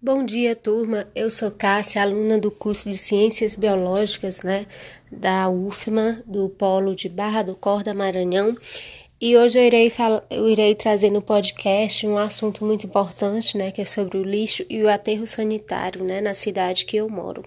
Bom dia, turma. Eu sou Cássia, aluna do curso de Ciências Biológicas, né, da UFMA, do Polo de Barra do Corda, Maranhão. E hoje eu irei, eu irei trazer no podcast um assunto muito importante, né, que é sobre o lixo e o aterro sanitário, né, na cidade que eu moro.